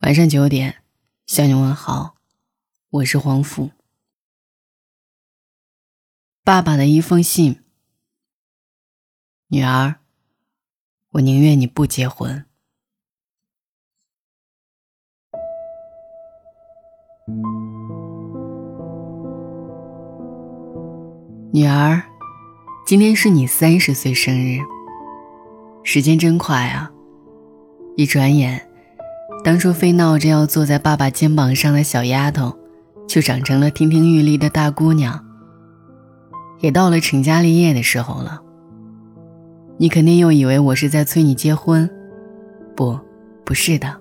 晚上九点，向你问好，我是黄甫。爸爸的一封信，女儿，我宁愿你不结婚。女儿，今天是你三十岁生日，时间真快啊！一转眼。当初非闹着要坐在爸爸肩膀上的小丫头，就长成了亭亭玉立的大姑娘。也到了成家立业的时候了。你肯定又以为我是在催你结婚，不，不是的。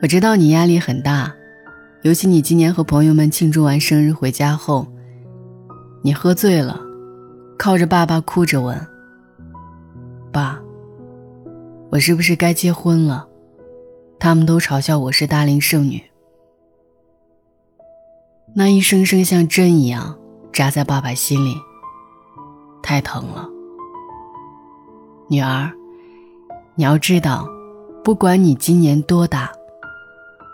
我知道你压力很大，尤其你今年和朋友们庆祝完生日回家后，你喝醉了，靠着爸爸哭着问：“爸，我是不是该结婚了？”他们都嘲笑我是大龄剩女，那一声声像针一样扎在爸爸心里，太疼了。女儿，你要知道，不管你今年多大，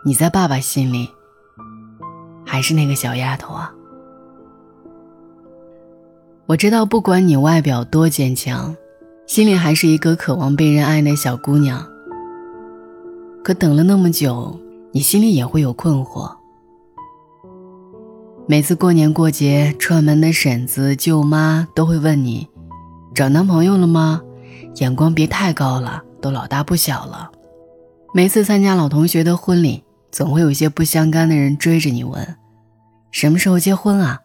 你在爸爸心里还是那个小丫头啊。我知道，不管你外表多坚强，心里还是一个渴望被人爱的小姑娘。可等了那么久，你心里也会有困惑。每次过年过节，串门的婶子、舅妈都会问你：“找男朋友了吗？”眼光别太高了，都老大不小了。每次参加老同学的婚礼，总会有些不相干的人追着你问：“什么时候结婚啊？”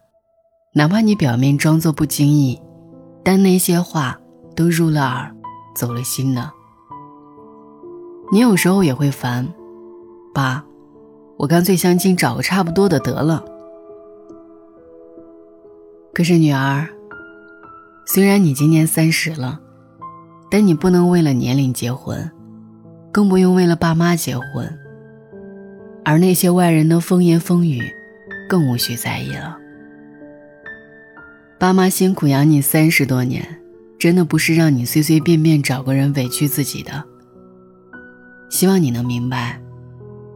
哪怕你表面装作不经意，但那些话都入了耳，走了心的。你有时候也会烦，爸，我干脆相亲找个差不多的得了。可是女儿，虽然你今年三十了，但你不能为了年龄结婚，更不用为了爸妈结婚。而那些外人的风言风语，更无需在意了。爸妈辛苦养你三十多年，真的不是让你随随便便找个人委屈自己的。希望你能明白，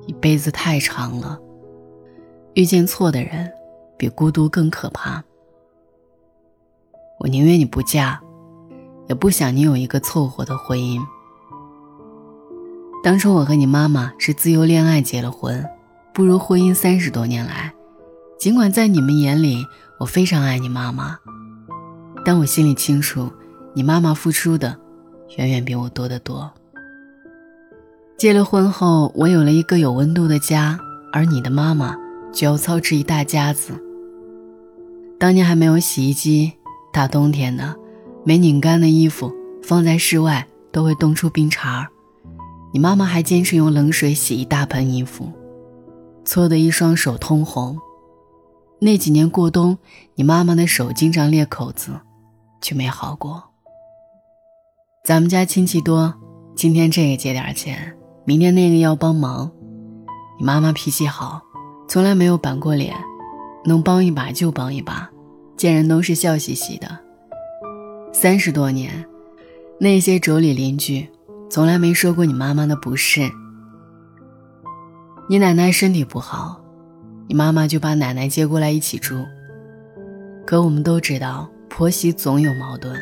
一辈子太长了，遇见错的人，比孤独更可怕。我宁愿你不嫁，也不想你有一个凑合的婚姻。当初我和你妈妈是自由恋爱结了婚，步入婚姻三十多年来，尽管在你们眼里我非常爱你妈妈，但我心里清楚，你妈妈付出的远远比我多得多。结了婚后，我有了一个有温度的家，而你的妈妈就要操持一大家子。当年还没有洗衣机，大冬天的，没拧干的衣服放在室外都会冻出冰碴儿，你妈妈还坚持用冷水洗一大盆衣服，搓得一双手通红。那几年过冬，你妈妈的手经常裂口子，却没好过。咱们家亲戚多，今天这个借点钱。明天那个要帮忙，你妈妈脾气好，从来没有板过脸，能帮一把就帮一把，见人都是笑嘻嘻的。三十多年，那些妯娌邻居从来没说过你妈妈的不是。你奶奶身体不好，你妈妈就把奶奶接过来一起住。可我们都知道，婆媳总有矛盾，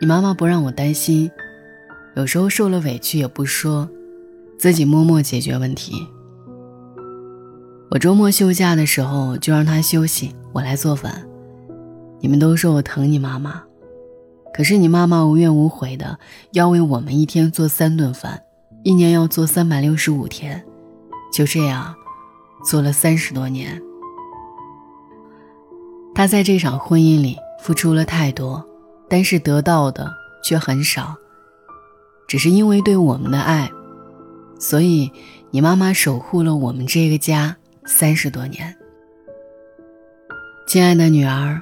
你妈妈不让我担心，有时候受了委屈也不说。自己默默解决问题。我周末休假的时候就让他休息，我来做饭。你们都说我疼你妈妈，可是你妈妈无怨无悔的要为我们一天做三顿饭，一年要做三百六十五天，就这样做了三十多年。她在这场婚姻里付出了太多，但是得到的却很少，只是因为对我们的爱。所以，你妈妈守护了我们这个家三十多年。亲爱的女儿，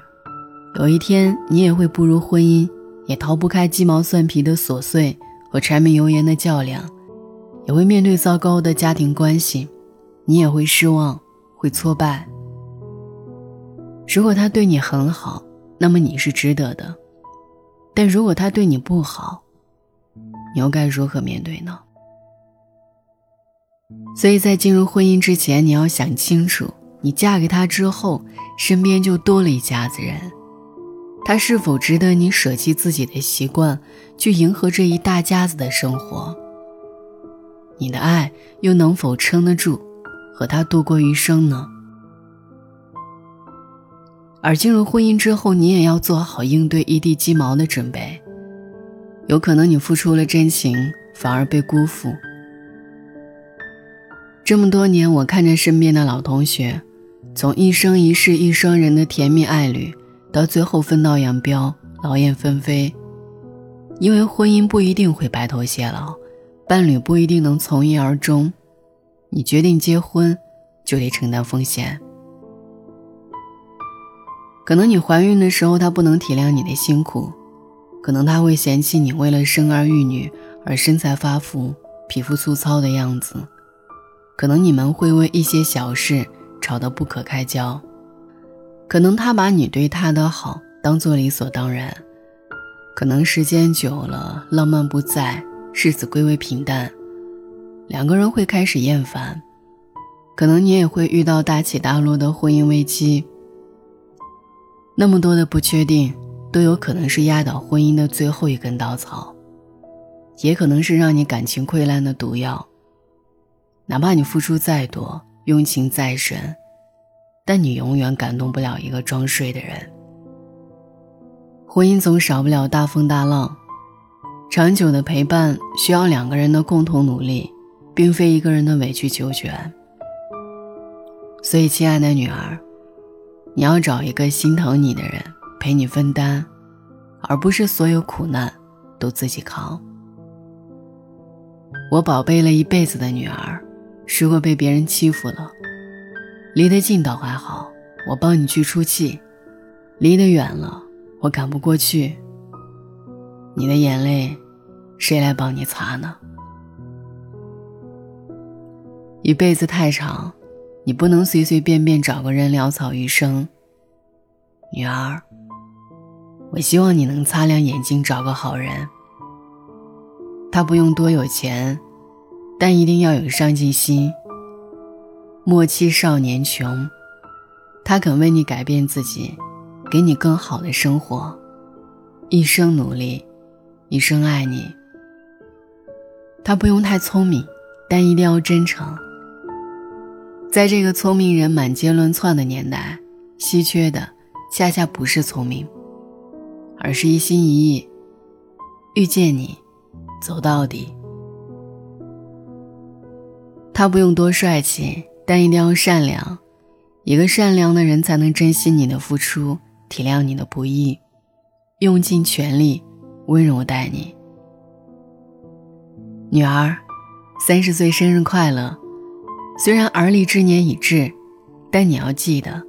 有一天你也会步入婚姻，也逃不开鸡毛蒜皮的琐碎和柴米油盐的较量，也会面对糟糕的家庭关系，你也会失望，会挫败。如果他对你很好，那么你是值得的；但如果他对你不好，你又该如何面对呢？所以在进入婚姻之前，你要想清楚，你嫁给他之后，身边就多了一家子人，他是否值得你舍弃自己的习惯，去迎合这一大家子的生活？你的爱又能否撑得住，和他度过余生呢？而进入婚姻之后，你也要做好应对一地鸡毛的准备。有可能你付出了真情，反而被辜负。这么多年，我看着身边的老同学，从一生一世一双人的甜蜜爱侣，到最后分道扬镳、劳燕分飞。因为婚姻不一定会白头偕老，伴侣不一定能从一而终。你决定结婚，就得承担风险。可能你怀孕的时候，他不能体谅你的辛苦；可能他会嫌弃你为了生儿育女而身材发福、皮肤粗糙的样子；可能你们会为一些小事吵得不可开交；可能他把你对他的好当做理所当然；可能时间久了，浪漫不在，日子归为平淡，两个人会开始厌烦；可能你也会遇到大起大落的婚姻危机。那么多的不确定，都有可能是压倒婚姻的最后一根稻草，也可能是让你感情溃烂的毒药。哪怕你付出再多，用情再深，但你永远感动不了一个装睡的人。婚姻总少不了大风大浪，长久的陪伴需要两个人的共同努力，并非一个人的委曲求全。所以，亲爱的女儿。你要找一个心疼你的人陪你分担，而不是所有苦难都自己扛。我宝贝了一辈子的女儿，如果被别人欺负了，离得近倒还好，我帮你去出气；离得远了，我赶不过去，你的眼泪谁来帮你擦呢？一辈子太长。你不能随随便便找个人潦草余生，女儿。我希望你能擦亮眼睛找个好人。他不用多有钱，但一定要有上进心。莫欺少年穷，他肯为你改变自己，给你更好的生活，一生努力，一生爱你。他不用太聪明，但一定要真诚。在这个聪明人满街乱窜的年代，稀缺的恰恰不是聪明，而是一心一意遇见你，走到底。他不用多帅气，但一定要善良。一个善良的人才能珍惜你的付出，体谅你的不易，用尽全力温柔待你。女儿，三十岁生日快乐！虽然而立之年已至，但你要记得，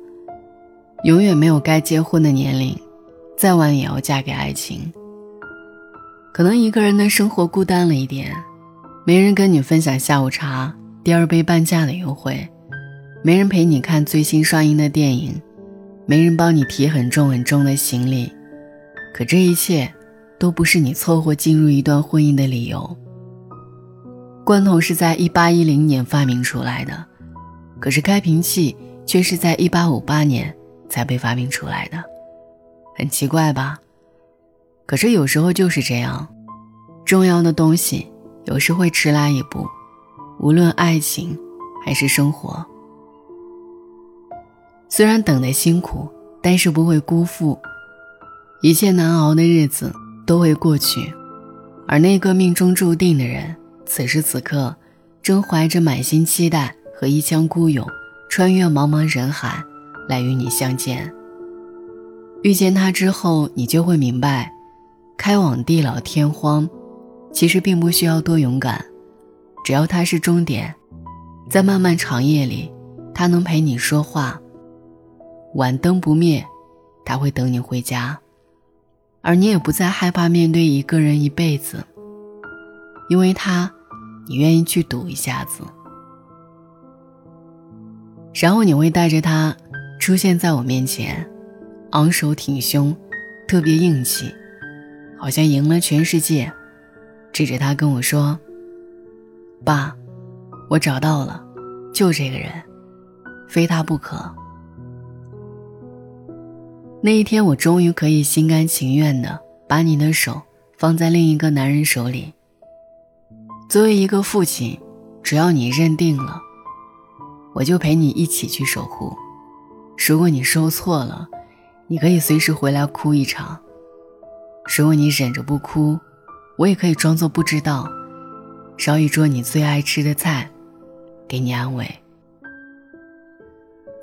永远没有该结婚的年龄，再晚也要嫁给爱情。可能一个人的生活孤单了一点，没人跟你分享下午茶、第二杯半价的优惠，没人陪你看最新上映的电影，没人帮你提很重很重的行李。可这一切，都不是你凑合进入一段婚姻的理由。罐头是在一八一零年发明出来的，可是开瓶器却是在一八五八年才被发明出来的，很奇怪吧？可是有时候就是这样，重要的东西有时会迟来一步，无论爱情还是生活。虽然等的辛苦，但是不会辜负，一切难熬的日子都会过去，而那个命中注定的人。此时此刻，正怀着满心期待和一腔孤勇，穿越茫茫人海，来与你相见。遇见他之后，你就会明白，开往地老天荒，其实并不需要多勇敢，只要他是终点，在漫漫长夜里，他能陪你说话，晚灯不灭，他会等你回家，而你也不再害怕面对一个人一辈子，因为他。你愿意去赌一下子，然后你会带着他出现在我面前，昂首挺胸，特别硬气，好像赢了全世界，指着他跟我说：“爸，我找到了，就这个人，非他不可。那一天，我终于可以心甘情愿的把你的手放在另一个男人手里。作为一个父亲，只要你认定了，我就陪你一起去守护。如果你受挫了，你可以随时回来哭一场；如果你忍着不哭，我也可以装作不知道，烧一桌你最爱吃的菜，给你安慰。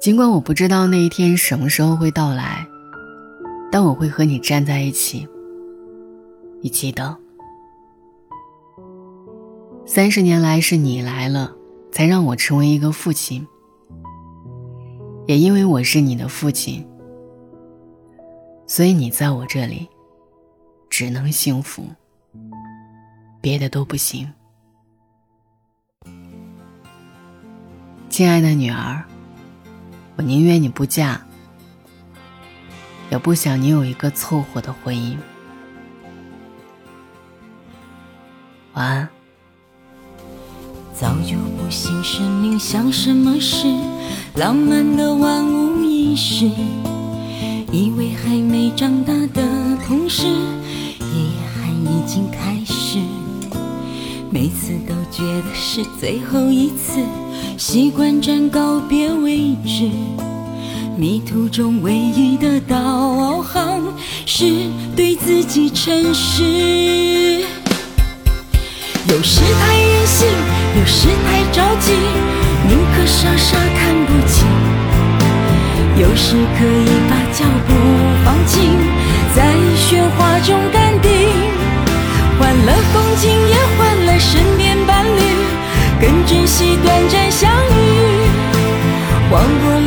尽管我不知道那一天什么时候会到来。但我会和你站在一起。你记得，三十年来是你来了，才让我成为一个父亲。也因为我是你的父亲，所以你在我这里只能幸福，别的都不行。亲爱的女儿，我宁愿你不嫁。也不想你有一个凑合的婚姻。晚安。早就不信生命像什么事，浪漫的万无一失，以为还没长大的同时，遗憾已经开始。每次都觉得是最后一次，习惯站告别位置。迷途中唯一的导航是对自己诚实。有时太任性，有时太着急，宁可傻傻看不清。有时可以把脚步放轻，在喧哗中淡定。换了风景，也换了身边伴侣，更珍惜短暂相遇。忘不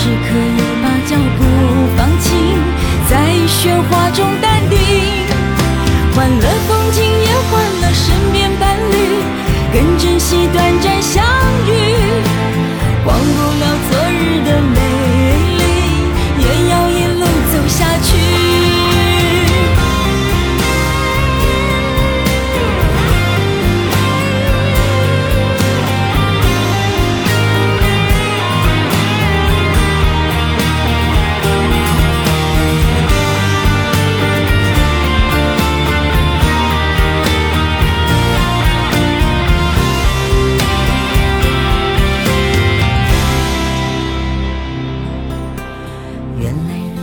有时可以把脚步放轻，在喧哗中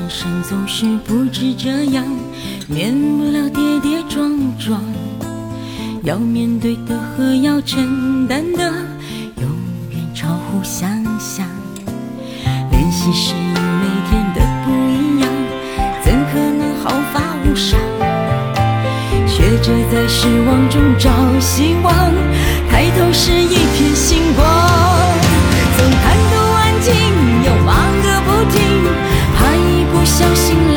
人生总是不止这样，免不了跌跌撞撞要面对的和要承担的，永远超乎想象。练习适应每天的不一样，怎可能毫发无伤？学着在失望中找希望，抬头是一片一不